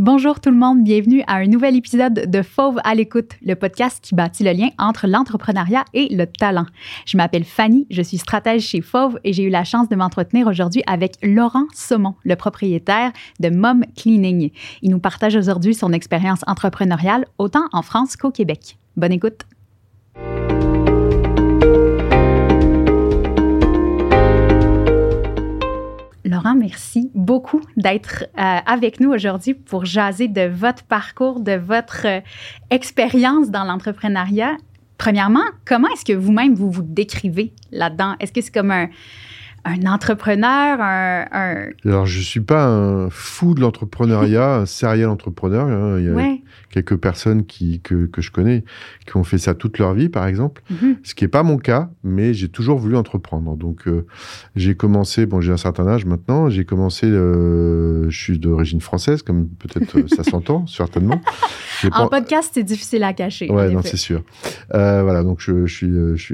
Bonjour tout le monde, bienvenue à un nouvel épisode de Fauve à l'écoute, le podcast qui bâtit le lien entre l'entrepreneuriat et le talent. Je m'appelle Fanny, je suis stratège chez Fauve et j'ai eu la chance de m'entretenir aujourd'hui avec Laurent Saumon, le propriétaire de Mom Cleaning. Il nous partage aujourd'hui son expérience entrepreneuriale autant en France qu'au Québec. Bonne écoute. Laurent, merci beaucoup d'être euh, avec nous aujourd'hui pour jaser de votre parcours, de votre euh, expérience dans l'entrepreneuriat. Premièrement, comment est-ce que vous-même vous vous décrivez là-dedans? Est-ce que c'est comme un, un entrepreneur, un, Alors, je suis pas un fou de l'entrepreneuriat, un serial entrepreneur. Hein. Il y a quelques personnes qui, que, que, je connais qui ont fait ça toute leur vie, par exemple. Mhm. Ce qui n'est pas mon cas, mais j'ai toujours voulu entreprendre. Donc, euh, j'ai commencé, bon, j'ai un certain âge maintenant, j'ai commencé, euh, je suis d'origine française, comme peut-être euh, ça s'entend, certainement. En podcast, c'est difficile à cacher. Ouais, non, c'est sûr. voilà, donc je, je, suis,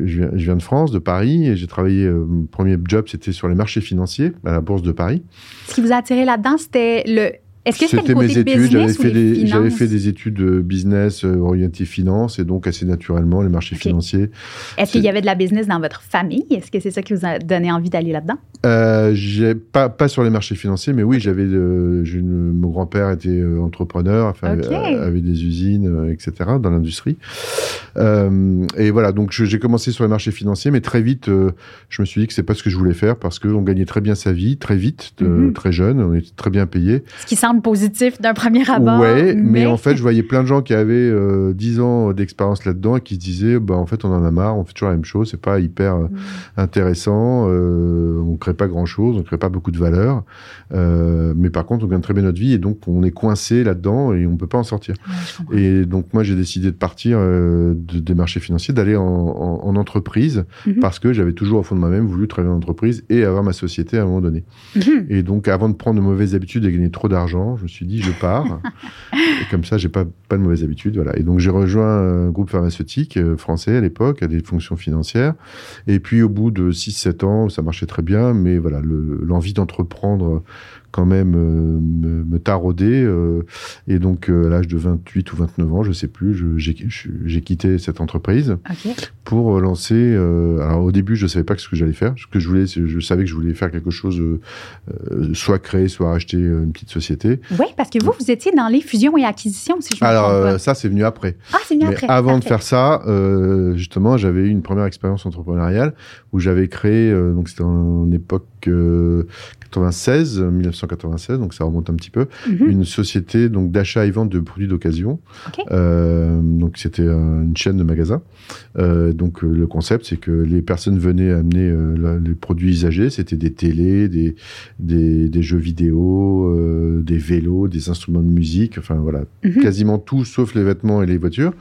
je, viens, de France, de Paris, et j'ai travaillé, mon premier job, c'était sur les marchés financiers à la Bourse de Paris. Ce qui vous a attiré là-dedans, c'était le est-ce que c'était mes études J'avais fait, des, j'avais fait des études de business euh, orientées finance et donc assez naturellement les marchés financiers. Est-ce qu'il y avait de la business dans votre famille? Est-ce que c'est ça qui vous a donné envie d'aller là-dedans? Euh, j'ai pas pas sur les marchés financiers, mais oui, j'avais mon grand-père était euh, entrepreneur, enfin, avait des usines, etc. dans l'industrie. et voilà, donc j'ai commencé sur les marchés financiers, mais très vite, je me suis dit que c'est pas ce que je voulais faire parce qu'on gagnait très bien sa vie, très vite, mhm. très jeune, on était très bien payé. Ce qui semble positif d'un premier abord. Ouais, mais... en fait, je voyais plein de gens qui avaient euh, 10 ans d'expérience là-dedans et qui se disaient, bah, en fait, on en a marre, on fait toujours la même chose, c'est pas hyper euh, mm. intéressant, euh, on crée pas grand-chose, on crée pas beaucoup de valeur, euh, mais par contre, on gagne très bien notre vie et donc on est coincé là-dedans et on peut pas en sortir. et donc, moi, j'ai décidé de partir de, des marchés financiers, d'aller en, en, entreprise mm-hmm. parce que j'avais toujours au fond de moi-même voulu travailler en entreprise et avoir ma société à un moment donné. Mm-hmm. Et donc, avant de prendre de mauvaises habitudes et gagner trop d'argent, je me suis dit, je pars. et comme ça, j'ai pas, pas de mauvaise habitude. Voilà. Et donc, j'ai rejoint un groupe pharmaceutique euh, français à l'époque, à des fonctions financières. Et puis, au bout de 6-7 ans, ça marchait très bien. Mais voilà, l'envie d'entreprendre quand même euh, me, me, tarauder. Euh, et donc, euh, à l'âge de 28 ou 29 ans, je sais plus, j'ai quitté cette entreprise pour lancer. alors, au début, je savais pas ce que j'allais faire. Ce que je voulais, je savais que je voulais faire quelque chose, soit créer, soit acheter une petite société. Oui, parce que vous, vous étiez dans les fusions et acquisitions, si je me Alors, ça, c'est venu après. Ah, c'est venu après. Avant de faire ça, justement, j'avais eu une première expérience entrepreneuriale où j'avais créé, donc c'était en époque 96, 1996, donc ça remonte un petit peu, mhm. une société donc d'achat et vente de produits d'occasion. Euh, donc c'était une chaîne de magasins. Euh, donc euh, le concept, c'est que les personnes venaient amener les produits usagés, c'était des télés, des, des, jeux vidéo, des vélos, des instruments de musique, enfin voilà, mhm. quasiment tout sauf les vêtements et les voitures,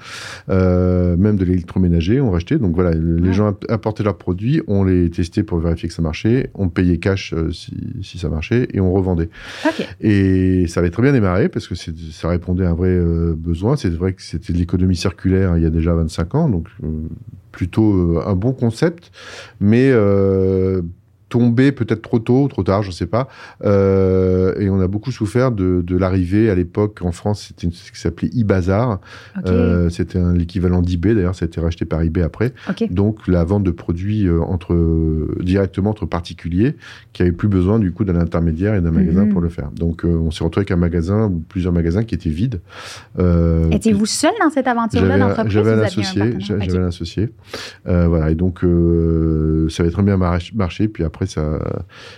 même de l'électroménager, on rachetait. Donc voilà, les gens apportaient leurs produits, on les testait pour vérifier que ça marchait, on payait cash si si ça marchait, et on revendait. Et ça avait très bien démarré parce que ça répondait à un vrai euh, besoin. C'est vrai que c'était de l'économie circulaire hein, il y a déjà 25 ans, donc euh, plutôt euh, un bon concept, mais tombé peut-être trop tôt, trop tard, je ne sais pas. Euh, et on a beaucoup souffert de, de l'arrivée à l'époque en France, c'était ce qui s'appelait e-bazar. Euh, c'était l'équivalent d'eBay, d'ailleurs, ça a été racheté par eBay après. Donc la vente de produits euh, entre, directement entre particuliers qui n'avaient plus besoin du coup d'un intermédiaire et d'un magasin mhm. pour le faire. Donc on s'est retrouvé avec un magasin ou plusieurs magasins qui étaient vides. Étiez-vous seul dans cette aventure-là d'entreprise J'avais un associé. J'avais un associé. voilà, et donc ça avait très bien marché. Puis après, après, ça,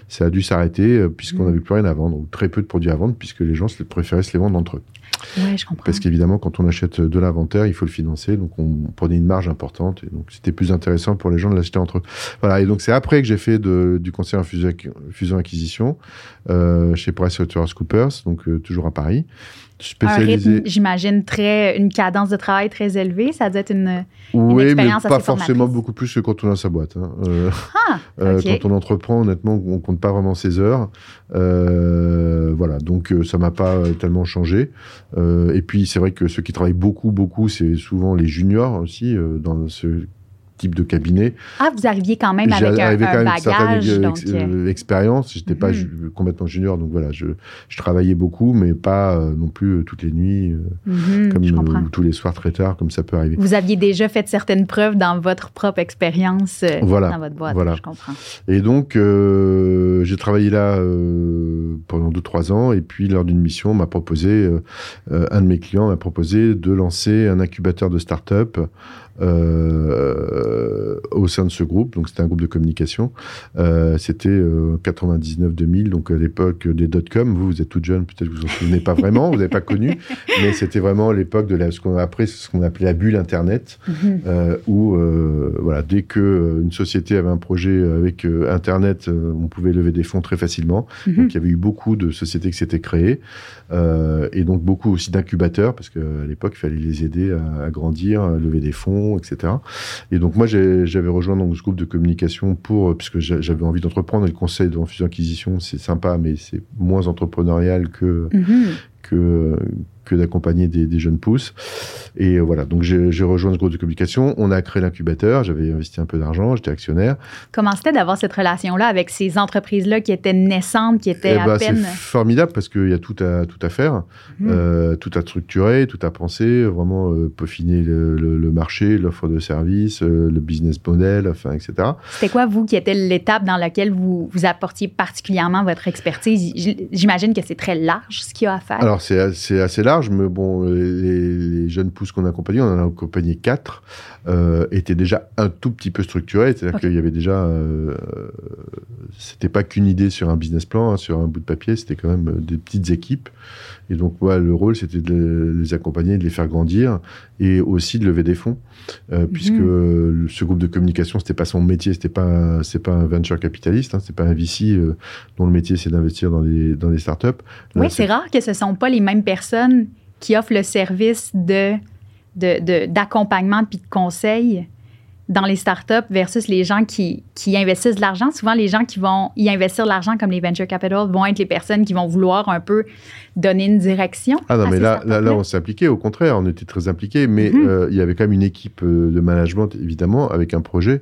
ça a dû s'arrêter euh, puisqu'on n'avait mm. plus rien à vendre, ou très peu de produits à vendre, puisque les gens préféraient se les vendre entre eux. Ouais, je comprends. Parce qu'évidemment, quand on achète de l'inventaire, il faut le financer, donc on prenait une marge importante, et donc c'était plus intéressant pour les gens de l'acheter entre eux. Voilà, et donc c'est après que j'ai fait de, du conseil en fusion-acquisition euh, chez PricewaterhouseCoopers, donc euh, toujours à Paris spécialisé. J'imagine très une cadence de travail très élevée. Ça doit être une, oui, expérience mais pas forcément beaucoup plus que quand on a sa boîte. Hein. Euh, ah, euh, quand on entreprend, honnêtement, on compte pas vraiment ses heures. Euh, voilà, donc ça m'a pas tellement changé. et puis c'est vrai que ceux qui travaillent beaucoup, beaucoup, c'est souvent les juniors aussi dans ce type de cabinet. Ah, vous arriviez quand même avec un, quand même bagage. Une donc... expérience. J'étais pas mhm. complètement junior, donc voilà, je, je travaillais beaucoup, mais pas non plus toutes les nuits, mhm, comme tous les soirs très tard, comme ça peut arriver. Vous aviez déjà fait certaines preuves dans votre propre expérience voilà, dans votre boîte. Voilà. Je comprends. Et donc, j'ai travaillé là pendant 2-3 ans, et puis lors d'une mission, on m'a proposé, un de mes clients m'a proposé de lancer un incubateur de start-up euh, au sein de ce groupe. Donc, c'était un groupe de communication. Euh, c'était 99-2000, euh, donc à l'époque des dot-com. Vous, vous êtes toute jeune, peut-être que vous vous en souvenez pas vraiment, vous n'avez pas connu, mais c'était vraiment l'époque de la, ce qu'on après ce qu'on appelait la bulle Internet, mhm. où voilà, dès que une société avait un projet avec Internet, on pouvait lever des fonds très facilement. Mhm. Donc, il y avait eu beaucoup de sociétés qui s'étaient créées, et donc beaucoup aussi d'incubateurs, parce qu'à l'époque, il fallait les aider à, à grandir, à lever des fonds etc. Et donc moi, j'avais rejoint donc, ce groupe de communication pour, euh, puisque j'avais envie d'entreprendre, et le conseil de fusion-acquisition, c'est sympa, mais c'est moins entrepreneurial que, mm-hmm. que, que d'accompagner des, jeunes pousses. Et euh, voilà, donc j'ai rejoint ce groupe de communication. On a créé l'incubateur. J'avais investi un peu d'argent. J'étais actionnaire. Comment c'était d'avoir cette relation-là avec ces entreprises-là qui étaient naissantes, qui étaient eh à ben, peine? C'est formidable parce qu'il y a tout à, tout à faire, mhm. euh, tout à structurer, tout à penser, vraiment euh, peaufiner le, marché, l'offre de services, le business model, enfin, etc. C'était quoi, vous, qui était l'étape dans laquelle vous, vous apportiez particulièrement votre expertise? J'imagine que c'est très large ce qu'il y a à faire. Alors, c'est assez large mais bon, les, jeunes pousses qu'on a accompagnés, on en a accompagné quatre, euh, étaient déjà un tout petit peu structurés. C'est-à-dire qu'il y avait déjà. Euh, c'était pas qu'une idée sur un business plan, hein, sur un bout de papier, c'était quand même des petites équipes. Et donc, le rôle, c'était de les accompagner, de les faire grandir et aussi de lever des fonds, euh, mhm. puisque ce groupe de communication, c'était pas son métier, c'était pas, c'est pas un venture capitaliste, hein, c'est pas un VC euh, dont le métier c'est d'investir dans des, dans des startups. oui, c'est rare que ce ne sont pas les mêmes personnes qui offrent le service de, d'accompagnement de, puis de conseil dans les startups versus les gens qui, qui investissent de l'argent. Souvent, les gens qui vont y investir de l'argent, comme les venture capital, vont être les personnes qui vont vouloir un peu donner une direction. Ah non, mais là, là, là, on s'est impliqué. Au contraire, on était très impliqués. Mais mm-hmm. euh, il y avait quand même une équipe euh, de management, évidemment, avec un projet.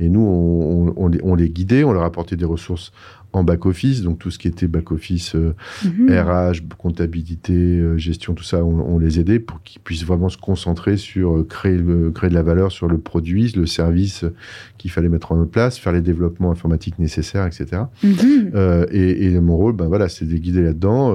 Et nous, on, on, on les guidait, on leur apportait des ressources en back-office, donc tout ce qui était back-office, RH, euh, mhm. comptabilité, euh, gestion, tout ça, on, les aidait pour qu'ils puissent vraiment se concentrer sur euh, créer, créer de la valeur sur le produit, le service qu'il fallait mettre en place, faire les développements informatiques nécessaires, etc. Mhm. et, mon rôle, ben voilà, c'est de guider là-dedans,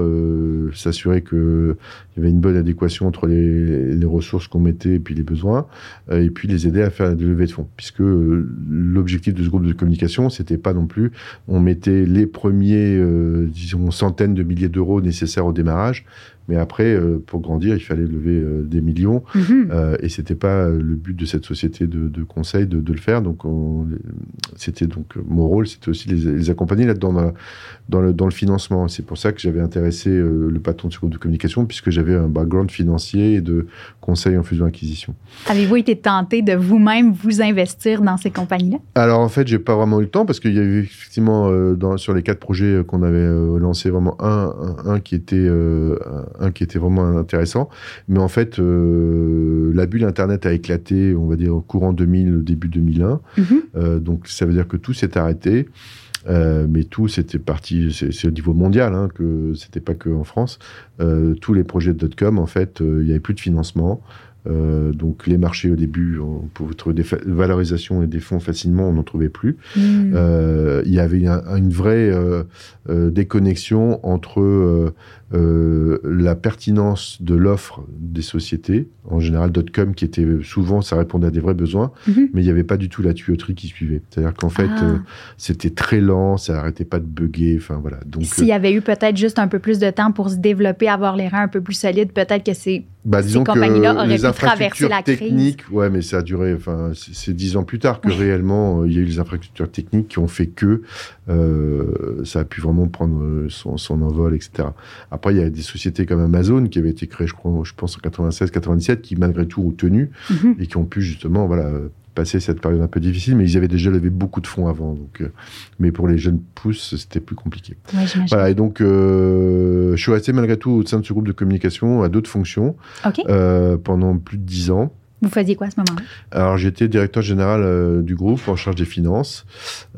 s'assurer qu'il y avait une bonne adéquation entre les, les ressources qu'on mettait et puis les besoins, et puis les aider à faire des levées de fonds, puisque l'objectif de ce groupe de communication, c'était pas non plus, on mettait les premiers, euh, disons, centaines de milliers d'euros nécessaires au démarrage. Mais après, euh, pour grandir, il fallait lever euh, des millions. Mhm. Euh, et c'était pas le but de cette société de, de conseil de, de, le faire. Donc, c'était donc mon rôle, c'était aussi les, les accompagner là-dedans dans, dans, le, dans le financement. C'est pour ça que j'avais intéressé le patron de ce groupe de communication, puisque j'avais un background financier et de conseil en fusion-acquisition. Avez-vous été tenté de vous-même vous investir dans ces compagnies-là? Alors, en fait, j'ai pas vraiment eu le temps parce qu'il y avait effectivement dans, sur les quatre projets qu'on avait lancés, vraiment un, un, un qui était qui était vraiment intéressant. Mais en fait, euh, la bulle Internet a éclaté, on va dire, au courant 2000, début 2001. Mhm. Euh, donc, ça veut dire que tout s'est arrêté. Euh, mais tout, c'était parti, c'est au niveau mondial, hein, que c'était pas que en France. tous les projets de dot-com, en fait, il n'y avait plus de financement. Euh, donc les marchés au début, on pouvait trouver des valorisations et des fonds facilement, on n'en trouvait plus. Hmm. Euh, il y avait une vraie euh, déconnexion entre la pertinence de l'offre des sociétés, en général .com, qui était souvent, ça répondait à des vrais besoins, mhm. mais il n'y avait pas du tout la tuyauterie qui suivait. C'est-à-dire qu'en fait, ah. c'était très lent, ça n'arrêtait pas de bugger, enfin voilà. Donc s'il y avait eu peut-être juste un peu plus de temps pour se développer, avoir les reins un peu plus solides, peut-être que c'est bah, disons que les infrastructures techniques, ouais, mais ça a duré. Enfin, c'est dix ans plus tard que réellement euh, il y a eu les infrastructures techniques qui ont fait que euh, ça a pu vraiment prendre euh, son, son, envol, etc. Après, il y a des sociétés comme Amazon qui avaient été créées, je crois, je pense en 96, 97, qui malgré tout ont tenu mhm. et qui ont pu justement, voilà passer cette période un peu difficile, mais ils avaient déjà levé beaucoup de fonds avant. Donc, euh, mais pour les jeunes pousses, c'était plus compliqué. voilà, et donc, euh, je suis resté malgré tout au sein de ce groupe de communication à d'autres fonctions euh, pendant plus de dix ans. Vous faisiez quoi à ce moment-là? Alors, j'étais directeur général du groupe en charge des finances.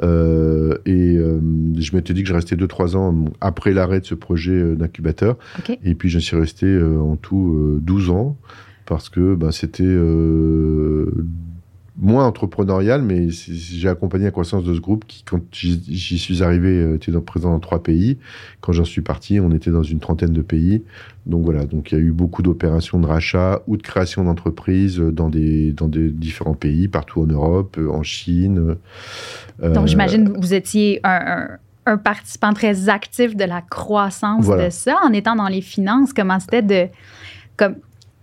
Et je m'étais dit que je restais 2-3 ans après l'arrêt de ce projet d'incubateur. Et puis, je suis resté en tout 12 ans parce que ben, c'était moins entrepreneurial, mais j'ai accompagné la croissance de ce groupe qui, quand j'y suis arrivé, euh, était présent dans trois pays. Quand j'en suis parti, on était dans une trentaine de pays. Donc voilà, donc il y a eu beaucoup d'opérations de rachat ou de création d'entreprises dans des, dans des différents pays, partout en Europe, euh, en Chine. Euh, donc j'imagine que vous étiez un, un, participant très actif de la croissance de ça, en étant dans les finances. Comment c'était de... Comme,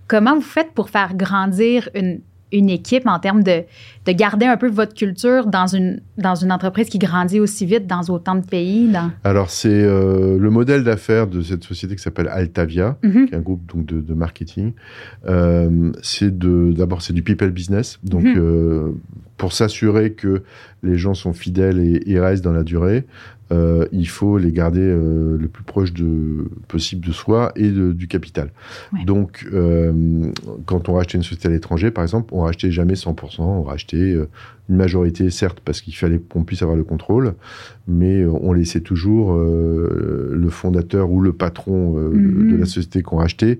comment vous faites pour faire grandir une une équipe en termes de, de, garder un peu votre culture dans une, dans une entreprise qui grandit aussi vite dans autant de pays? Dans... Alors, c'est euh, le modèle d'affaires de cette société qui s'appelle Altavia, mm-hmm. qui est un groupe donc, de, de marketing. Euh, c'est d'abord, c'est du people business. Donc, mm-hmm. euh, pour s'assurer que les gens sont fidèles et, et restent dans la durée, euh, il faut les garder euh, le plus proche de, possible de soi et du capital. Donc, euh, quand on rachetait une société à l'étranger, par exemple, on rachetait jamais 100%, on rachetait une majorité, certes, parce qu'il fallait qu'on puisse avoir le contrôle, mais on laissait toujours le fondateur ou le patron de la mhm. société qu'on rachetait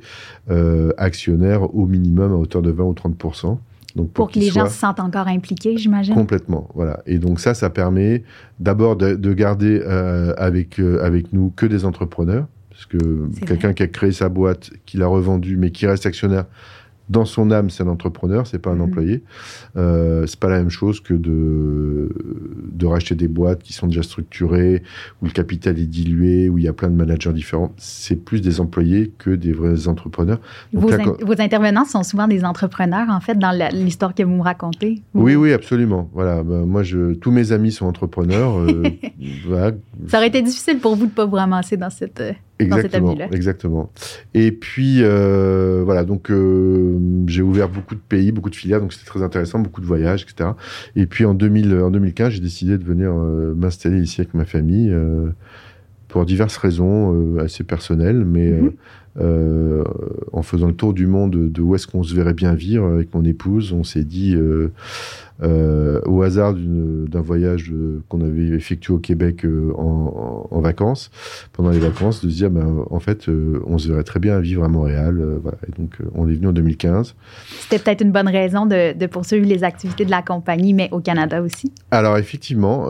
actionnaire au minimum à hauteur de 20 ou 30% pour, que les gens se sentent encore impliqués, j'imagine. Complètement, voilà. Et donc ça, ça permet d'abord de, garder euh, avec, euh, avec nous que des entrepreneurs, parce que quelqu'un qui a créé sa boîte, qui l'a revendue, mais qui reste actionnaire, dans son âme, c'est un entrepreneur, c'est pas un mhm. employé. Euh, c'est pas la même chose que de, de racheter des boîtes qui sont déjà structurées, où le capital est dilué, où il y a plein de managers différents. C'est plus des employés que des vrais entrepreneurs. vos, vos, intervenants sont souvent des entrepreneurs, en fait, dans l'histoire que vous me racontez. Oui, oui, absolument. Voilà. Ben, moi, je, tous mes amis sont entrepreneurs. Euh, Ça aurait été difficile pour vous de ne pas vous ramasser dans cette. Euh, Exactement, exactement. Et puis euh, voilà, donc euh, j'ai ouvert beaucoup de pays, beaucoup de filiales, donc c'était très intéressant, beaucoup de voyages, etc. Et puis en, 2000, en 2015, j'ai décidé de venir euh, m'installer ici avec ma famille pour diverses raisons assez personnelles, mais mm-hmm. en faisant le tour du monde de où est-ce qu'on se verrait bien vivre avec mon épouse, on s'est dit euh, au hasard d'un voyage euh, qu'on avait effectué au Québec euh, en, vacances, pendant les vacances, de se dire, ben, en fait, on se verrait très bien à vivre à Montréal. voilà. Et donc, on est venu en 2015. C'était peut-être une bonne raison de, poursuivre les activités de la compagnie, mais au Canada aussi. Alors, effectivement,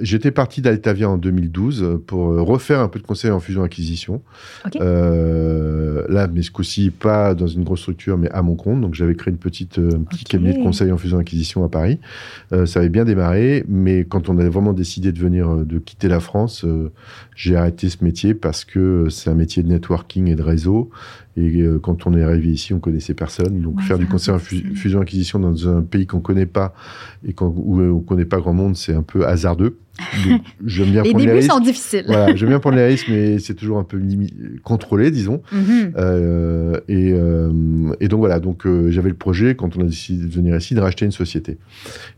j'étais parti d'Altavia en 2012 pour refaire un peu de conseil en fusion-acquisition. là, mais ce coup-ci, pas dans une grosse structure, mais à mon compte. Donc, j'avais créé une petite, un petit cabinet de conseil en fusion-acquisition à Paris. Euh, ça avait bien démarré, mais quand on a vraiment décidé de venir, euh, de quitter la France, euh, j'ai arrêté ce métier parce que c'est un métier de networking et de réseau. Et quand on est arrivé ici, on connaissait personne. Donc faire du conseil en fusion-acquisition dans un pays qu'on connaît pas et où on connaît pas grand monde, c'est un peu hasardeux. J'aime bien les débuts les sont difficiles. Voilà, j'aime bien prendre les risques, mais c'est toujours un peu contrôlé, disons. Mhm. euh, et, euh, et, donc voilà, donc euh, j'avais le projet quand on a décidé de venir ici de racheter une société.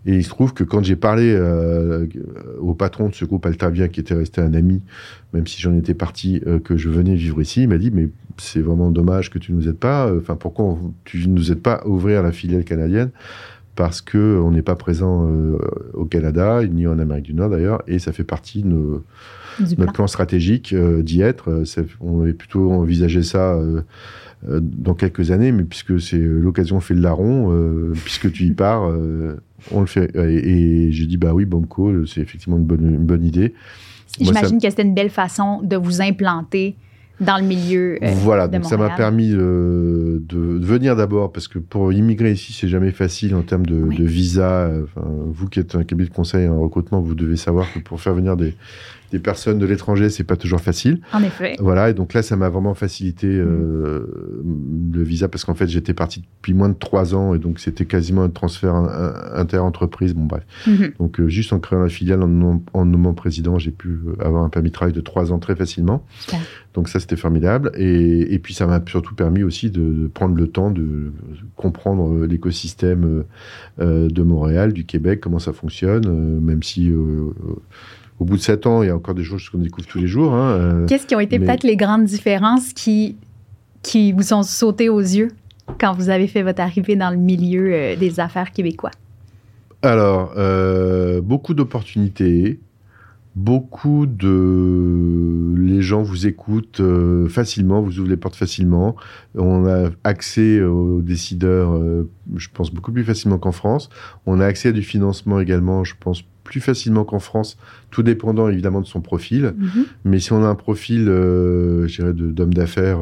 Et il se trouve que quand j'ai parlé euh, au patron de ce groupe Altavia, qui était resté un ami, même si j'en étais parti, euh, que je venais vivre ici, il m'a dit mais c'est vraiment dommage que tu nous aides pas. Enfin, pourquoi tu nous aides pas à ouvrir la filiale canadienne? Parce que on n'est pas présent euh, au Canada ni en Amérique du Nord d'ailleurs, et ça fait partie de notre plan stratégique euh, d'y être. Euh, on avait plutôt envisagé ça dans quelques années, mais puisque c'est l'occasion fait le larron, puisque tu y pars, on le fait. Et, j'ai dit bah oui, Bomco, c'est effectivement une bonne, une bonne idée. J'imagine que c'était une belle façon de vous implanter dans le milieu. Euh, voilà, donc ça m'a permis de, venir d'abord, parce que pour immigrer ici, c'est jamais facile en termes de, visa. vous qui êtes un cabinet de conseil en recrutement, vous devez savoir que pour faire venir des, des personnes de l'étranger, c'est pas toujours facile. En effet. Voilà, et donc là, ça m'a vraiment facilité euh, le visa parce qu'en fait, j'étais parti depuis moins de trois ans et donc c'était quasiment un transfert inter-entreprise. Bon, bref. Mhm. Donc, euh, juste en créant la filiale, en, nommant président, j'ai pu avoir un permis de travail de trois ans très facilement. Donc, ça, c'était formidable. Et, et, puis, ça m'a surtout permis aussi de, prendre le temps de comprendre euh, l'écosystème de Montréal, du Québec, comment ça fonctionne, même si au bout de sept ans, il y a encore des choses qu'on découvre tous les jours. Hein, euh, Qu'est-ce qui ont été peut-être les grandes différences qui, qui vous sont sautées aux yeux quand vous avez fait votre arrivée dans le milieu des affaires québécois? Alors, beaucoup d'opportunités, beaucoup de les gens vous écoutent euh, facilement, vous ouvrent les portes facilement. On a accès aux décideurs, euh, je pense beaucoup plus facilement qu'en France. On a accès à du financement également, je pense plus facilement qu'en France, tout dépendant évidemment de son profil. Mm-hmm. Mais si on a un profil, euh, je dirais, d'homme d'affaires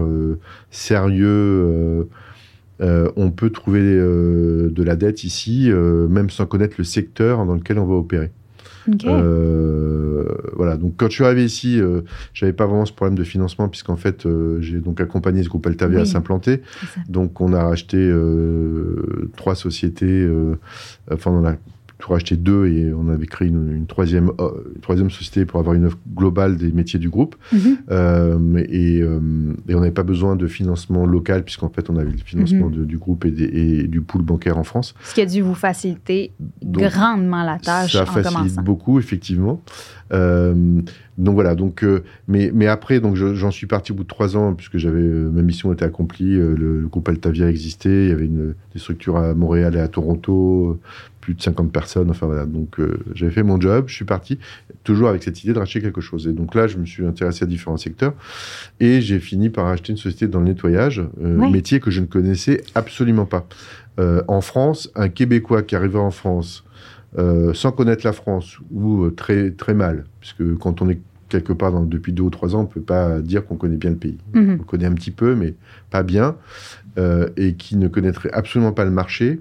sérieux. on peut trouver de la dette ici, même sans connaître le secteur dans lequel on va opérer. Euh, voilà. Donc quand je suis arrivé ici, euh, j'avais pas vraiment ce problème de financement puisqu'en fait euh, j'ai donc accompagné ce groupe Altavia à s'implanter. Donc on a racheté trois sociétés. enfin on a tout racheté deux et on avait créé une, troisième, une troisième société pour avoir une offre globale des métiers du groupe. Mhm. et, et, on n'avait pas besoin de financement local puisqu'en fait on avait le financement mhm. du groupe et, et, du pool bancaire en France. Ce qui a dû vous faciliter grandement la tâche. Ça facilite beaucoup effectivement. Euh, donc voilà, donc, euh, mais, mais après, donc j'en suis parti au bout de trois ans, puisque j'avais euh, ma mission était accomplie, le, groupe Altavia existait, il y avait une, des structures à Montréal et à Toronto, plus de 50 personnes, enfin voilà, donc j'avais fait mon job, je suis parti, toujours avec cette idée de racheter quelque chose. Et donc là, je me suis intéressé à différents secteurs, et j'ai fini par acheter une société dans le nettoyage, un métier que je ne connaissais absolument pas. en France, un Québécois qui arrivait en France, euh, sans connaître la France ou euh, très, très mal, puisque quand on est quelque part depuis deux ou trois ans, on ne peut pas dire qu'on connaît bien le pays. Mhm. On connaît un petit peu, mais pas bien, euh, et qui ne connaîtrait absolument pas le marché,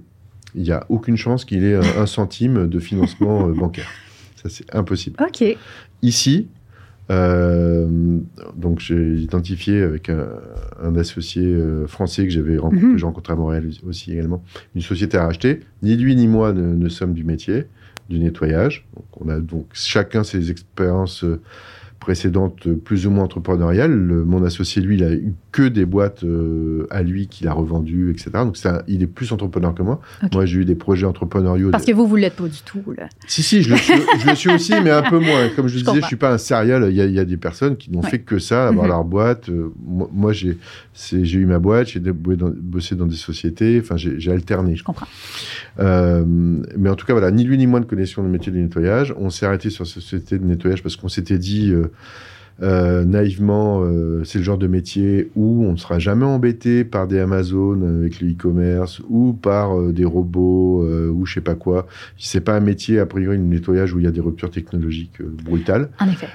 il n'y a aucune chance qu'il ait un, centime de financement bancaire. Ça, c'est impossible. OK. Ici, euh, donc j'ai identifié avec un, associé euh, français que j'avais rencontré, mhm. rencontré à Montréal aussi également, une société à racheter. Ni lui ni moi ne, sommes du métier du nettoyage. Donc on a donc chacun ses expériences euh, précédente plus ou moins entrepreneuriale. mon associé, lui, il a eu que des boîtes euh, à lui qu'il a revendues, etc. Donc, il est plus entrepreneur que moi. Moi, j'ai eu des projets entrepreneuriaux. Parce que vous, vous l'êtes pas du tout, là. Si, si, je le suis, je le suis aussi, mais un peu moins. Comme je, disais, je suis pas un serial. Il y a, des personnes qui n'ont fait que ça, avoir mhm. leur boîte. Euh, moi, j'ai eu ma boîte, j'ai bossé dans des sociétés. Enfin, j'ai alterné. Je comprends. Euh, mais en tout cas, voilà, ni lui ni moi ne connaissions le métier du nettoyage. On s'est arrêté sur cette société de nettoyage parce qu'on s'était dit euh, naïvement, euh, c'est le genre de métier où on ne sera jamais embêté par des Amazon avec le e-commerce ou par euh, des robots ou je sais pas quoi. C'est pas un métier, a priori, de nettoyage où il y a des ruptures technologiques brutales. En effet.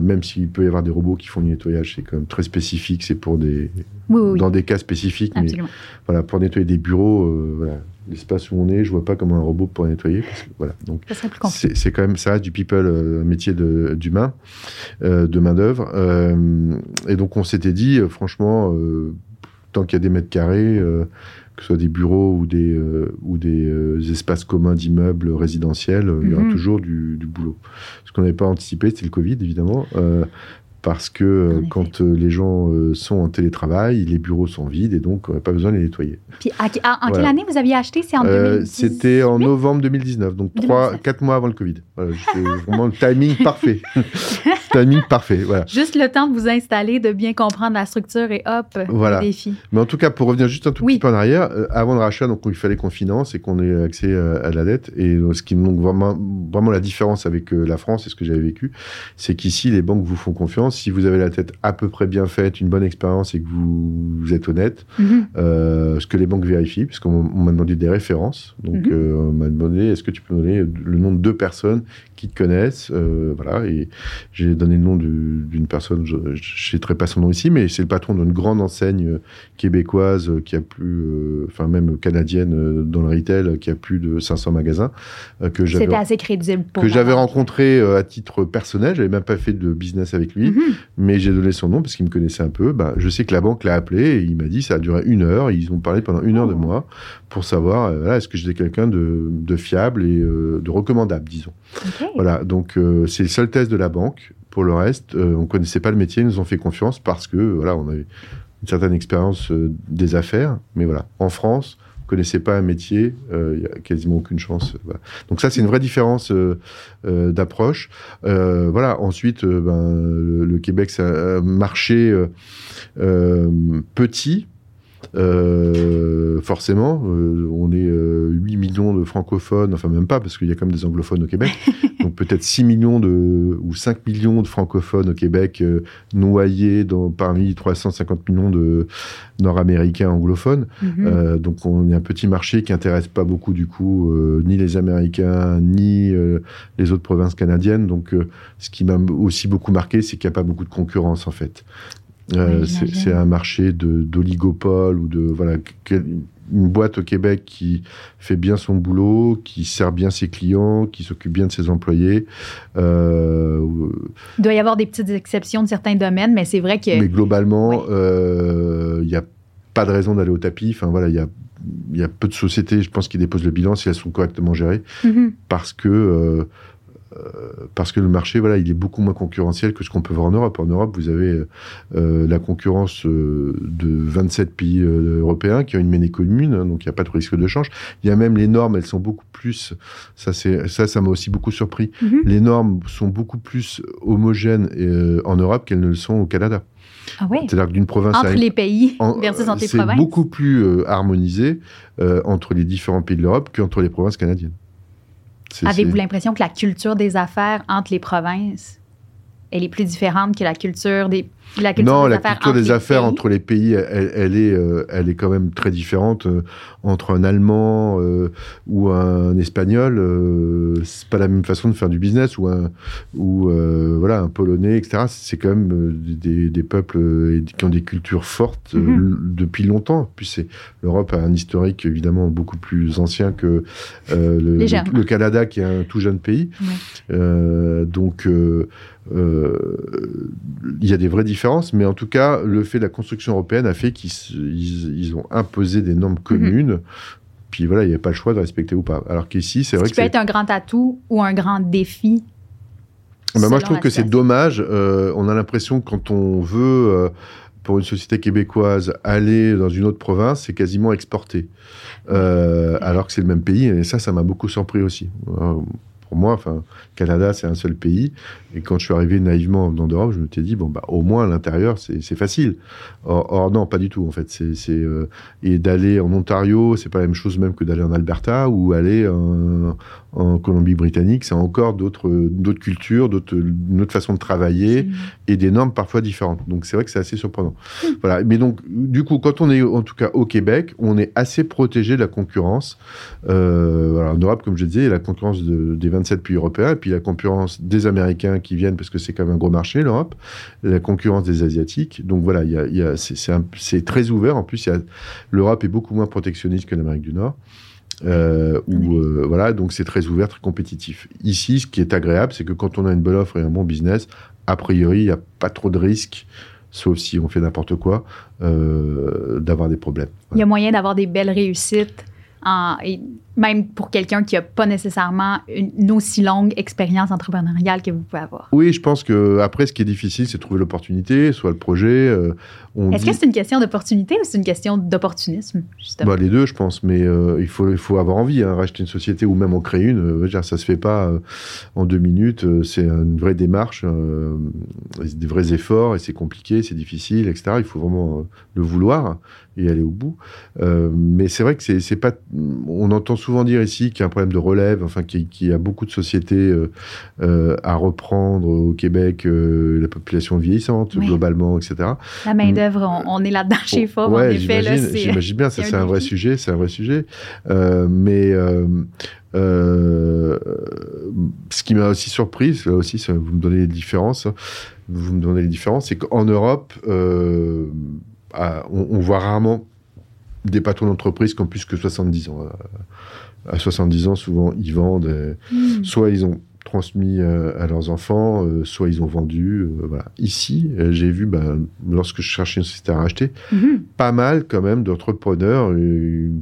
même s'il peut y avoir des robots qui font du nettoyage, c'est quand même très spécifique. C'est pour des. dans des cas spécifiques. Mais voilà, pour nettoyer des bureaux, voilà, l'espace où on est, je vois pas comment un robot pourrait nettoyer. voilà. Donc, c'est quand même, ça reste du people, euh, un métier d'humain, euh, de main d'œuvre. Euh, et donc on s'était dit, franchement, tant qu'il y a des mètres carrés, que ce soit des bureaux ou des ou des espaces communs d'immeubles résidentiels, il y aura mhm. toujours du, du boulot. Ce qu'on n'avait pas anticipé, c'était le Covid, évidemment parce que euh, quand euh, les gens euh, sont en télétravail, les bureaux sont vides et donc on n'a pas besoin de les nettoyer. Puis en quelle année vous aviez acheté? C'est en C'était en novembre 2019, donc 3, 4 mois avant le Covid. c'est vraiment le timing parfait. timing parfait, voilà. Juste le temps de vous installer, de bien comprendre la structure et hop, voilà. défi. Mais en tout cas, pour revenir juste un tout petit peu en arrière, avant le rachat, donc il fallait qu'on finance et qu'on ait accès à, la dette. Et ce qui donc vraiment, vraiment la différence avec la France et ce que j'avais vécu, c'est qu'ici les banques vous font confiance si vous avez la tête à peu près bien faite, une bonne expérience et que vous, êtes honnête, mhm. euh, ce que les banques vérifient, puisqu'on m'a demandé des références. Donc, mhm. euh, on m'a demandé est-ce que tu peux donner le nom de deux personnes qui te connaissent euh, Voilà. Et j'ai donné le nom d'une personne, je ne citerai pas son nom ici, mais c'est le patron d'une grande enseigne québécoise qui a plus, enfin, même canadienne dans le retail, qui a plus de 500 magasins. que C'était assez crédible Que j'avais rencontré à titre personnel. J'avais même pas fait de business avec lui. Mhm. Mais j'ai donné son nom parce qu'il me connaissait un peu. Bah, je sais que la banque l'a appelé et il m'a dit ça a duré une heure. Ils ont parlé pendant une heure de oh. moi pour savoir euh, est-ce que j'étais quelqu'un de, fiable et euh, de recommandable, disons. Voilà, donc euh, c'est le seul test de la banque. Pour le reste, on ne connaissait pas le métier, ils nous ont fait confiance parce que voilà, on avait une certaine expérience des affaires. Mais voilà, en France, connaissez pas un métier, euh, il n'y a quasiment aucune chance. Donc ça, c'est une vraie différence euh, euh, d'approche. voilà. Ensuite, ben, le, Québec, c'est un marché petit. Euh, forcément, euh, on est 8 millions de francophones, enfin même pas, parce qu'il y a quand même des anglophones au Québec. donc peut-être 6 millions de, ou 5 millions de francophones au Québec noyés dans, parmi 350 millions de nord-américains anglophones. Mhm. donc on est un petit marché qui intéresse pas beaucoup du coup ni les Américains ni les autres provinces canadiennes. Donc ce qui m'a aussi beaucoup marqué, c'est qu'il n'y a pas beaucoup de concurrence en fait. Euh, c'est un marché d'oligopole ou de voilà une boîte au Québec qui fait bien son boulot, qui sert bien ses clients, qui s'occupe bien de ses employés. Euh, il doit y avoir des petites exceptions de certains domaines, mais c'est vrai que. Mais globalement, euh, il n'y a pas de raison d'aller au tapis. Enfin voilà, il y a il y a peu de sociétés, je pense, qui déposent le bilan si elles sont correctement gérées, mm-hmm. parce que euh, parce que le marché, voilà, il est beaucoup moins concurrentiel que ce qu'on peut voir en Europe. En Europe, vous avez euh, la concurrence euh, de 27 pays européens qui ont une monnaie commune, hein, donc il n'y a pas de risque de change. Il y a même les normes, elles sont beaucoup plus. Ça, c'est ça, ça m'a aussi beaucoup surpris. Mhm. Les normes sont beaucoup plus homogènes en Europe qu'elles ne le sont au Canada. Ah ouais. C'est-à-dire d'une province entre les pays versus entre les provinces. C'est beaucoup plus harmonisé entre les différents pays de l'Europe qu'entre les provinces canadiennes. Avez-vous l'impression que la culture des affaires entre les provinces, elle est plus différente que la culture des non, la culture des affaires entre les pays, elle, est, euh, elle est quand même très différente. Euh, entre un Allemand euh, ou un Espagnol, c'est pas la même façon de faire du business. Ou un, ou, voilà, un Polonais, etc. C'est quand même des, des, peuples qui ont des cultures fortes mhm. depuis longtemps. Puis l'Europe a un historique évidemment beaucoup plus ancien que le, Canada, qui est un tout jeune pays. donc, il y a des vraies mais en tout cas, le fait de la construction européenne a fait qu'ils ont imposé des normes mhm. communes. Puis voilà, il n'y a pas le choix de respecter ou pas. Alors qu'ici, c'est vrai que. Ça peut être un grand atout ou un grand défi. Bah, moi, je trouve que c'est dommage. Euh, on a l'impression que quand on veut, euh, pour une société québécoise, aller dans une autre province, c'est quasiment exporter. Euh, alors que c'est le même pays. Et ça, ça m'a beaucoup surpris aussi pour moi. Enfin, Canada, c'est un seul pays. Et quand je suis arrivé naïvement dans d'Europe, je me suis dit, bon, bah, au moins l'intérieur, c'est facile. Or, non, pas du tout, en fait. C'est, euh, et d'aller en Ontario, c'est pas la même chose même que d'aller en Alberta ou aller en, en Colombie-Britannique. C'est encore d'autres, cultures, d'autres, une autre façon de travailler et des normes parfois différentes. Donc, c'est vrai que c'est assez surprenant. Mmh. Voilà. Mais donc, du coup, quand on est, en tout cas, au Québec, on est assez protégé de la concurrence. Euh, voilà, en Europe, comme je disais, la concurrence de, des 27 pays européens, et puis la concurrence des Américains qui viennent, parce que c'est quand même un gros marché, l'Europe, la concurrence des Asiatiques. Donc voilà, y a, y a, c'est très ouvert. En plus, l'Europe est beaucoup moins protectionniste que l'Amérique du Nord. Euh, où, euh, voilà, donc c'est très ouvert, très compétitif. Ici, ce qui est agréable, c'est que quand on a une bonne offre et un bon business, a priori, il n'y a pas trop de risques, sauf si on fait n'importe quoi, euh, d'avoir des problèmes. Il y a moyen d'avoir des belles réussites et même pour quelqu'un qui n'a pas nécessairement une, aussi longue expérience entrepreneuriale que vous pouvez avoir. Oui, je pense que après, ce qui est difficile, c'est trouver l'opportunité, soit le projet. Euh, Est-ce que c'est une question d'opportunité ou c'est une question d'opportunisme, justement? Bah, les deux, je pense, mais euh, il, faut, il faut avoir envie. Hein, racheter une société ou même en créer une, euh, ça se fait pas en deux minutes. c'est une vraie démarche, des vrais efforts, et c'est compliqué, c'est difficile, etc. Il faut vraiment le vouloir et aller au bout. mais c'est vrai que c'est pas. On entend souvent dire ici qu'il y a un problème de relève, enfin qu'il y a beaucoup de sociétés euh, euh, à reprendre au Québec, euh, la population vieillissante globalement, etc. La main d'œuvre, on, est là-dedans chez Fort. en effet. J'imagine bien, ça c'est un vrai sujet, c'est un vrai sujet. mais ce qui m'a aussi surpris, là aussi, vous me donnez les différences. Vous me donnez les différences, c'est qu'en Europe, on, on voit rarement des patrons d'entreprise qui ont plus que 70 ans à 70 ans, souvent, ils vendent. Hmm. Soit ils ont transmis euh, à leurs enfants, euh, soit ils ont vendu. Euh, voilà. Ici, j'ai vu, ben, lorsque je cherchais une société à racheter, mhm. pas mal quand même d'entrepreneurs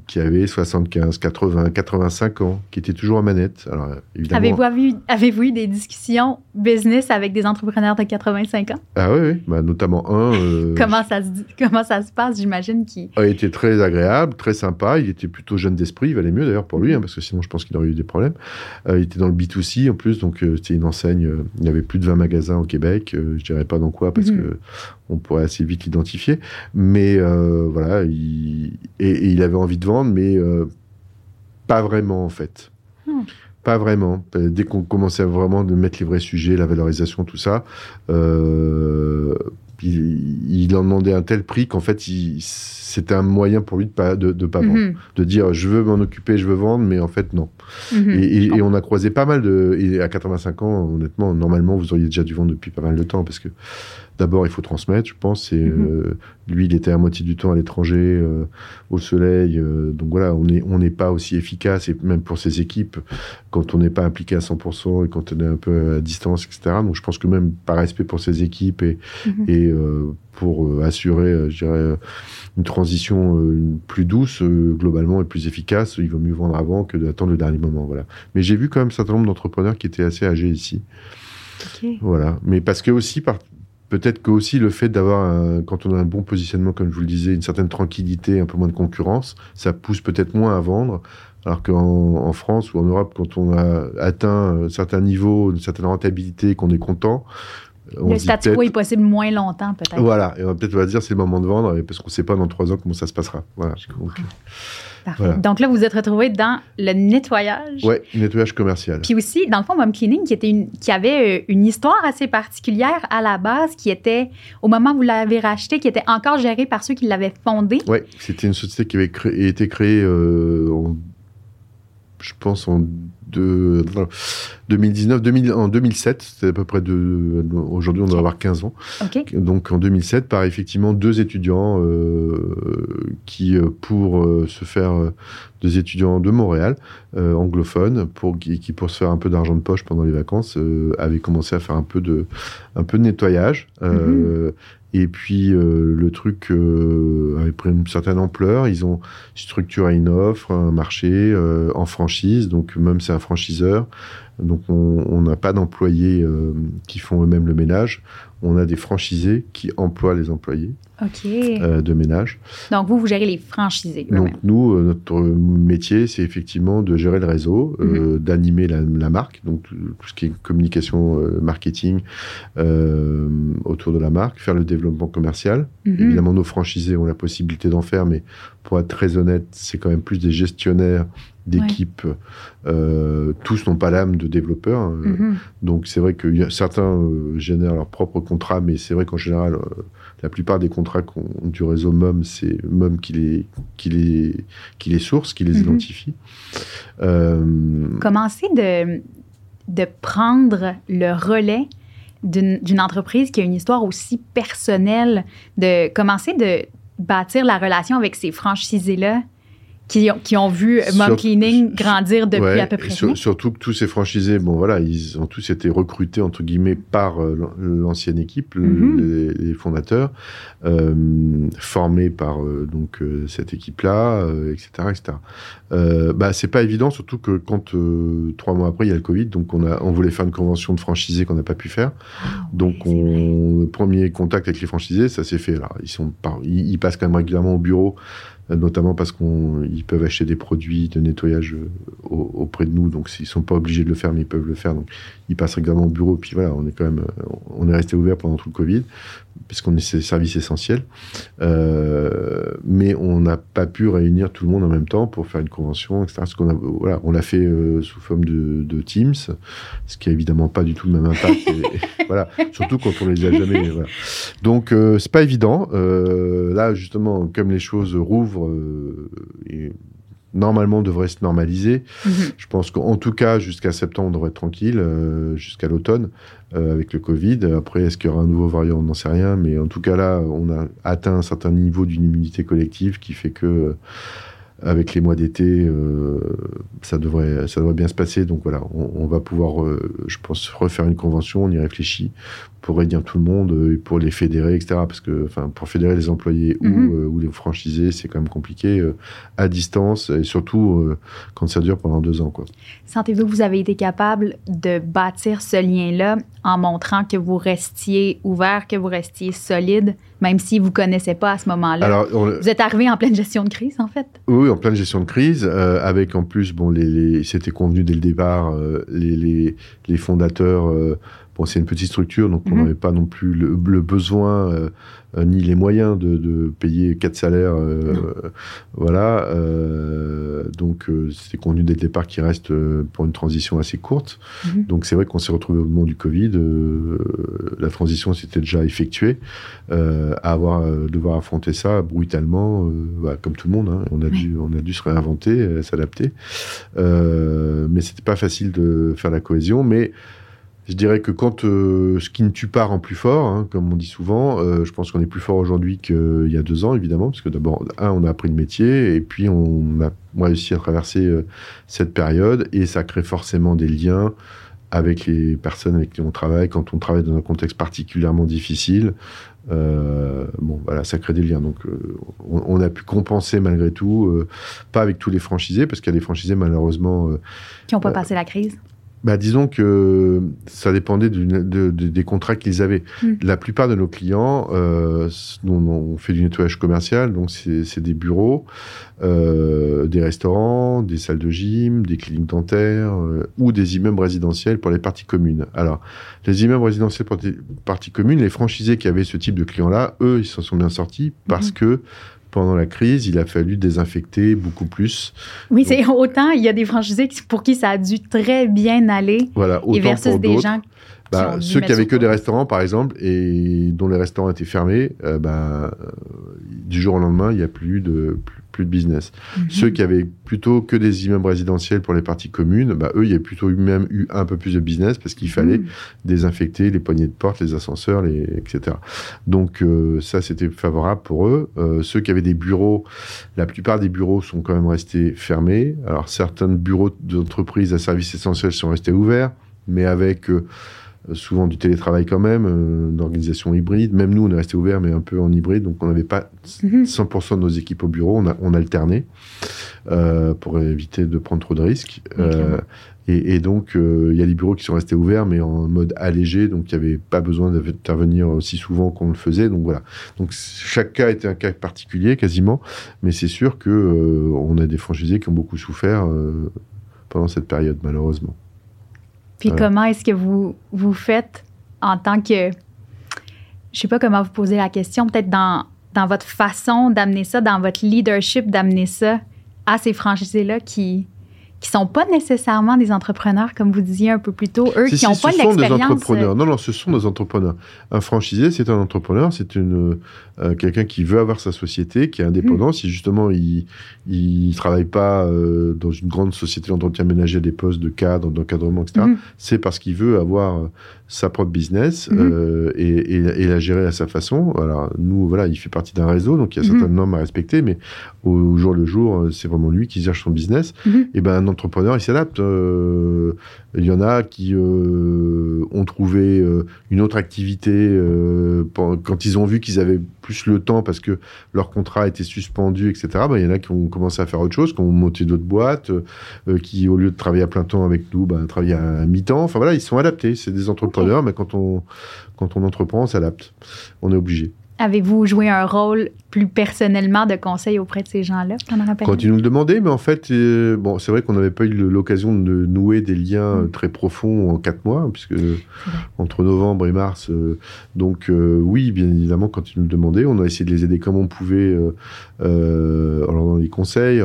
qui avaient 75, 80, 85 ans, qui étaient toujours en manette. Alors, Avez-vous eu, avez eu des discussions business avec des entrepreneurs de 85 ans? Ah oui, oui. Ben, notamment un. comment, ça se, comment ça se passe, j'imagine? Qui... Il était très agréable, très sympa. Il était plutôt jeune d'esprit. Il valait mieux d'ailleurs pour lui, hein, parce que sinon je pense qu'il aurait eu des problèmes. il était dans le B2C en plus. Donc, c'était une enseigne. il y avait plus de 20 magasins au Québec. je dirais pas dans quoi parce qu'on mhm. que on pourrait assez vite l'identifier. Mais voilà, il, et, il avait envie de vendre, mais pas vraiment en fait. Hmm. Pas vraiment. Dès qu'on commençait vraiment de mettre les vrais sujets, la valorisation, tout ça, euh, il, en demandait un tel prix qu'en fait, c'était un moyen pour lui de pas de, pas vendre, mhm. de dire je veux m'en occuper, je veux vendre, mais en fait non. Mhm. Et, on a croisé pas mal de. Et à 85 ans, honnêtement, normalement, vous auriez déjà dû vendre depuis pas mal de temps parce que D'abord, il faut transmettre, je pense. Et, mhm. euh, lui, il était à moitié du temps à l'étranger, euh, au soleil. Euh, donc voilà, on n'est on pas aussi efficace, et même pour ses équipes, quand on n'est pas impliqué à 100% et quand on est un peu à distance, etc. Donc je pense que même par respect pour ses équipes et, mhm. et pour assurer, je dirais, une transition plus douce, globalement, et plus efficace, il vaut mieux vendre avant que d'attendre le dernier moment. Voilà. Mais j'ai vu quand même un certain nombre d'entrepreneurs qui étaient assez âgés ici. Voilà. Mais parce que aussi, par, Peut-être que aussi le fait d'avoir, quand on a un bon positionnement, comme je vous le disais, une certaine tranquillité, un peu moins de concurrence, ça pousse peut-être moins à vendre. Alors qu'en France ou en Europe, quand on a atteint un certain niveau, une certaine rentabilité, qu'on est content, le statu quo est possible moins longtemps, peut-être. Voilà, et on va peut-être va dire c'est le moment de vendre, parce qu'on ne sait pas dans trois ans comment ça se passera. Voilà. Donc là, vous vous êtes retrouvé dans le nettoyage. Oui, nettoyage commercial. Puis aussi, dans le fond, Mom Cleaning, qui, était une, qui avait euh, une histoire assez particulière à la base, qui était, au moment où vous l'avez racheté, qui était encore gérée par ceux qui l'avaient fondé. Oui, c'était une société qui avait été créée, euh, je pense, en de 2019, en 2007, c'était à peu près de. Aujourd'hui, on doit avoir 15 ans. Donc en 2007, par effectivement deux étudiants euh, qui, euh, pour euh, se faire deux étudiants de Montréal, anglophones, pour, qui, pour se faire un peu d'argent de poche pendant les vacances, avaient commencé à faire un peu de, un peu de nettoyage. Mm-hmm. Et puis euh, le truc euh, avait pris une certaine ampleur. Ils ont structuré une offre, un marché euh, en franchise. Donc même c'est un franchiseur. Donc on n'a pas d'employés qui font eux-mêmes le ménage on a des franchisés qui emploient les employés euh, de ménage. Donc, vous, vous gérez les franchisés. Donc, nous, euh, notre métier, c'est effectivement de gérer le réseau, euh, mhm. d'animer la, marque, donc tout, ce qui est communication, marketing autour de la marque, faire le développement commercial. Mhm. Évidemment, nos franchisés ont la possibilité d'en faire, mais pour être très honnête, c'est quand même plus des gestionnaires d'équipes. Euh, tous n'ont pas l'âme de développeur. Hein. Mhm. Donc c'est vrai que certains euh, génèrent leurs propres contrats, mais c'est vrai qu'en général, euh, la plupart des contrats du réseau MOM, c'est MOM qui les, qui, les, qui les source, qui les mhm. identifie. Commencer de, de prendre le relais d'une entreprise qui a une histoire aussi personnelle, de commencer de bâtir la relation avec ces franchisés-là? Qui, ont vu Mom Cleaning grandir depuis à peu près. surtout que tous ces franchisés, bon voilà, ils ont tous été recrutés entre guillemets par euh, l'ancienne équipe, mm-hmm. les, fondateurs, euh, formés par euh, donc cette équipe-là, etc., etc. bah c'est pas évident, surtout que quand trois mois après il y a le Covid, donc on a, on voulait faire une convention de franchisés qu'on n'a pas pu faire, ah donc on, le premier contact avec les franchisés, ça s'est fait. Ils sont, ils passent quand même régulièrement au bureau notamment parce qu'ils peuvent acheter des produits de nettoyage euh, auprès de nous, donc s'ils sont pas obligés de le faire, mais ils peuvent le faire, donc ils passent régulièrement au bureau, puis voilà, on est quand même, euh, on est resté ouvert pendant tout le Covid, puisqu'on est service essentiel, euh, mais on n'a pas pu réunir tout le monde en même temps pour faire une convention, etc. qu'on a, voilà, on l'a fait sous forme de, Teams, ce qui a évidemment pas du tout le même impact, voilà, surtout quand on les a jamais, voilà. Donc c'est pas évident. là justement, comme les choses rouvrent euh, et normalement devrait se normaliser. Mhm. Je pense qu'en tout cas, jusqu'à septembre, on devrait être tranquille, euh, jusqu'à l'automne, euh, avec le Covid. Après, est-ce qu'il y aura un nouveau variant? On n'en sait rien. Mais en tout cas, là, on a atteint un certain niveau d'une immunité collective qui fait que avec les mois d'été, ça, devrait, ça devrait bien se passer. Donc voilà, on, va pouvoir, je pense, refaire une convention, on y réfléchit pour réunir tout le monde euh, pour les fédérer, etc. Parce que, enfin, pour fédérer les employés ou, mhm. ou, les franchisés, c'est quand même compliqué à distance et surtout quand ça dure pendant deux ans. Quoi. Sentez-vous que vous avez été capable de bâtir ce lien-là en montrant que vous restiez ouvert, que vous restiez solide même si vous connaissez pas à ce moment-là? Vous êtes arrivé en pleine gestion de crise, en fait? Oui, en pleine gestion de crise, euh, avec en plus, bon, les, c'était convenu dès le départ, euh, les, les, fondateurs, euh, bon, c'est une petite structure, donc on mhm. n'avait pas non plus le, le besoin euh, ni les moyens de, payer quatre salaires. Euh, voilà. Euh, donc, c'était convenu dès le départ qu'il reste pour une transition assez courte. Mhm. Donc, c'est vrai qu'on s'est retrouvé au moment du Covid. la transition s'était déjà effectuée. à avoir, devoir affronter ça brutalement, bah, comme tout le monde. Hein. On, a dû, on a dû se réinventer, s'adapter. mais c'était pas facile de faire la cohésion. Mais je dirais que quand euh, ce qui ne tue pas rend plus fort, hein, comme on dit souvent, euh, je pense qu'on est plus fort aujourd'hui qu'il y a deux ans, évidemment, parce que d'abord, un, on a appris le métier, et puis on a réussi à traverser euh, cette période, et ça crée forcément des liens avec les personnes avec qui on travaille, quand on travaille dans un contexte particulièrement difficile. bon, voilà, ça crée des liens. Donc, on, a pu compenser malgré tout, pas avec tous les franchisés, parce qu'il y a des franchisés malheureusement qui n'ont pas passé la crise bah, disons que ça dépendait des contrats qu'ils avaient. Hmm. La plupart de nos clients, euh, on, fait du nettoyage commercial, donc c'est des bureaux, euh, des restaurants, des salles de gym, des cliniques dentaires euh, ou des immeubles résidentiels pour les parties communes. Alors, les immeubles résidentiels pour les parties communes, les franchisés qui avaient ce type de clients-là, eux, ils s'en sont bien sortis parce hmm. que pendant la crise, il a fallu désinfecter beaucoup plus. Oui, c'est autant il y a des franchisés pour qui ça a dû très bien aller. Voilà, autant et versus des gens bah, ceux qui avaient que des restaurants, par exemple, et dont les restaurants étaient fermés, euh, bah, euh, du jour au lendemain, il n'y a plus de, plus, de business. Mhm. Ceux qui avaient plutôt que des immeubles résidentiels pour les parties communes, bah, eux, il y a plutôt eu même eu un peu plus de business parce qu'il fallait mhm. désinfecter les poignées de porte, les ascenseurs, les, etc. Donc euh, ça, c'était favorable pour eux. ceux qui avaient des bureaux, la plupart des bureaux sont quand même restés fermés. Alors certains bureaux d'entreprises à services essentiels sont restés ouverts, mais avec euh, souvent du télétravail quand même, euh, d'organisation hybride. Même nous, on est resté ouvert, mais un peu en hybride, donc on n'avait pas 100% mhm. de nos équipes au bureau, on, a, on alternait euh, pour éviter de prendre trop de risques. et, donc, il y a des bureaux qui sont restés ouverts, mais en mode allégé, donc il n'y avait pas besoin d'intervenir aussi souvent qu'on le faisait. Donc voilà. Donc chaque cas était un cas particulier, quasiment, mais c'est sûr que on a des franchisés qui ont beaucoup souffert pendant cette période, malheureusement. Puis comment est-ce que vous, vous faites en tant que. Je sais pas comment vous posez la question, peut-être dans, dans votre façon d'amener ça, dans votre leadership d'amener ça à ces franchisés-là qui, qui sont pas nécessairement des entrepreneurs, comme vous disiez un peu plus tôt, eux qui n'ont pas l'expérience. Ce sont des entrepreneurs. Non, non, ce sont des entrepreneurs. Un franchisé, c'est un entrepreneur, c'est une euh, quelqu'un qui veut avoir sa société, qui est indépendant. Mm. Si justement il il travaille pas euh, dans une grande société d'entretien ménager, des postes de cadre, d'encadrement, etc. Mm. C'est parce qu'il veut avoir euh, sa propre business mm. et, et, la gérer à sa façon. Alors nous, voilà, il fait partie d'un réseau, donc il y a certaines normes à respecter, mais au, jour le jour, c'est vraiment lui qui gère son business. Et ben un entrepreneur, il s'adapte. il y en a qui ont trouvé une autre activité quand ils ont vu qu'ils avaient plus le temps parce que leur contrat était suspendu, etc. Ben, il y en a qui ont commencé à faire autre chose, qui ont monté d'autres boîtes, euh, qui au lieu de travailler à plein temps avec nous, ben, travaillent à mi-temps. Enfin voilà, ils sont adaptés. C'est des entrepreneurs, mais quand on, quand on entreprend, on s'adapte. On est obligé. Avez-vous joué un rôle plus personnellement de conseil auprès de ces gens-là Quand ils nous le demandaient, mais en fait, euh, bon, c'est vrai qu'on n'avait pas eu l'occasion de nouer des liens mm. très profonds en quatre mois, puisque entre novembre et mars. Euh, donc oui, bien évidemment, quand ils nous le demandaient, on a essayé de les aider comme on pouvait euh, en leur donnant des conseils.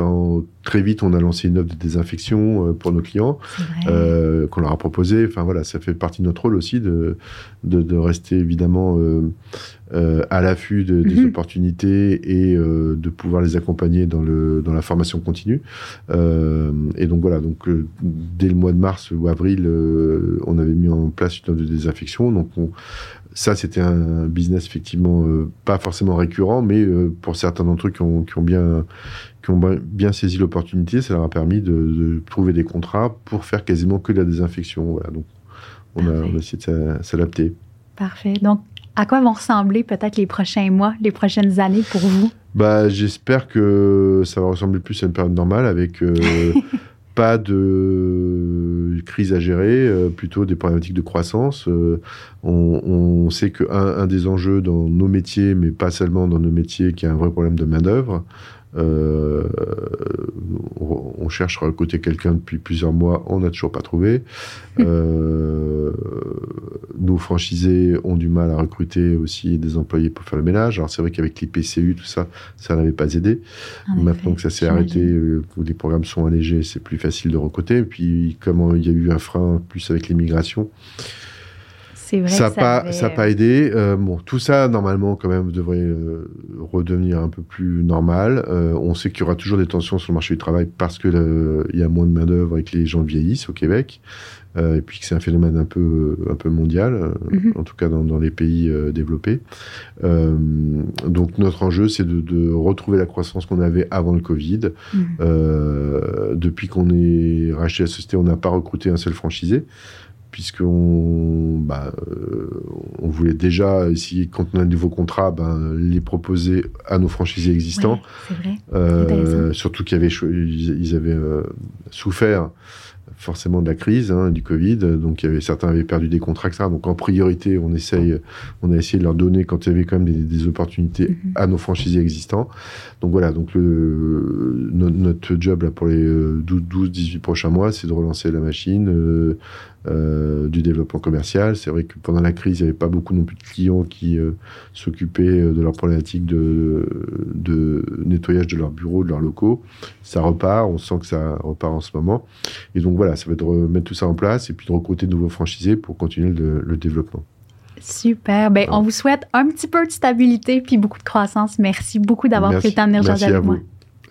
Très vite, on a lancé une offre de désinfection pour nos clients qu'on leur a proposé. Enfin voilà, ça fait partie de notre rôle aussi de, de, de rester évidemment euh, à l'affût de, des mhm. opportunités et euh, de pouvoir les accompagner dans, le, dans la formation continue. Euh, et donc voilà, donc dès le mois de mars ou avril, on avait mis en place une offre de désinfection. Donc ça, c'était un business effectivement pas forcément récurrent, mais pour certains d'entre eux qui ont, qui ont bien qui ont bien saisi l'opportunité, ça leur a permis de, de, trouver des contrats pour faire quasiment que de la désinfection. Voilà, donc on a, on a essayé de s'adapter. Parfait. Donc à quoi vont ressembler peut-être les prochains mois, les prochaines années pour vous? Bah, j'espère que ça va ressembler plus à une période normale avec euh, pas de crise à gérer, plutôt des problématiques de croissance. on, sait qu'un un des enjeux dans nos métiers, mais pas seulement dans nos métiers, qui a un vrai problème de main-d'œuvre. Euh, on cherche à recruter quelqu'un depuis plusieurs mois, on n'a toujours pas trouvé. Euh, nos franchisés ont du mal à recruter aussi des employés pour faire le ménage. Alors c'est vrai qu'avec l'IPCU, tout ça, ça n'avait pas aidé. Maintenant que ça s'est arrêté, euh, les programmes sont allégés, c'est plus facile de recruter. Et puis comme il y a eu un frein plus avec l'immigration, ça n'a pas, ça pas aidé. Euh, bon, tout ça, normalement, quand même, devrait euh, redevenir un peu plus normal. Euh, on sait qu'il y aura toujours des tensions sur le marché du travail parce qu'il y a moins de main-d'œuvre et que les gens vieillissent au Québec. et puis que c'est un phénomène un peu, un peu mondial, mhm. en tout cas dans, dans les pays développés. donc, notre enjeu, c'est de, de, retrouver la croissance qu'on avait avant le Covid. Mhm. depuis qu'on est racheté la société, on n'a pas recruté un seul franchisé puisqu'on bah, euh, on voulait déjà essayer, quand on a de nouveaux contrats, ben, les proposer à nos franchisés existants. vrai. Euh, surtout qu'ils avaient, ils avaient euh, souffert forcément de la crise, hein, du Covid. Donc, il y avait, certains avaient perdu des contrats, etc. Donc, en priorité, on, essaye, on a essayé de leur donner, quand il y avait quand même des, opportunités, mhm. à nos franchisés existants. Donc, voilà. Donc, le, notre job là, pour les 12-18 prochains mois, c'est de relancer la machine, euh, du développement commercial. C'est vrai que pendant la crise, il n'y avait pas beaucoup non plus de clients qui euh, s'occupaient euh, de leurs problématiques de, de, nettoyage de leurs bureaux, de leurs locaux. Ça repart, on sent que ça repart en ce moment. Et donc voilà, ça va être de remettre tout ça en place et puis de recruter de nouveaux franchisés pour continuer le, développement. Super. Ben, On vous souhaite un petit peu de stabilité puis beaucoup de croissance. Merci beaucoup d'avoir pris le temps de venir avec moi.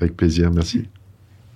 Avec plaisir. Merci.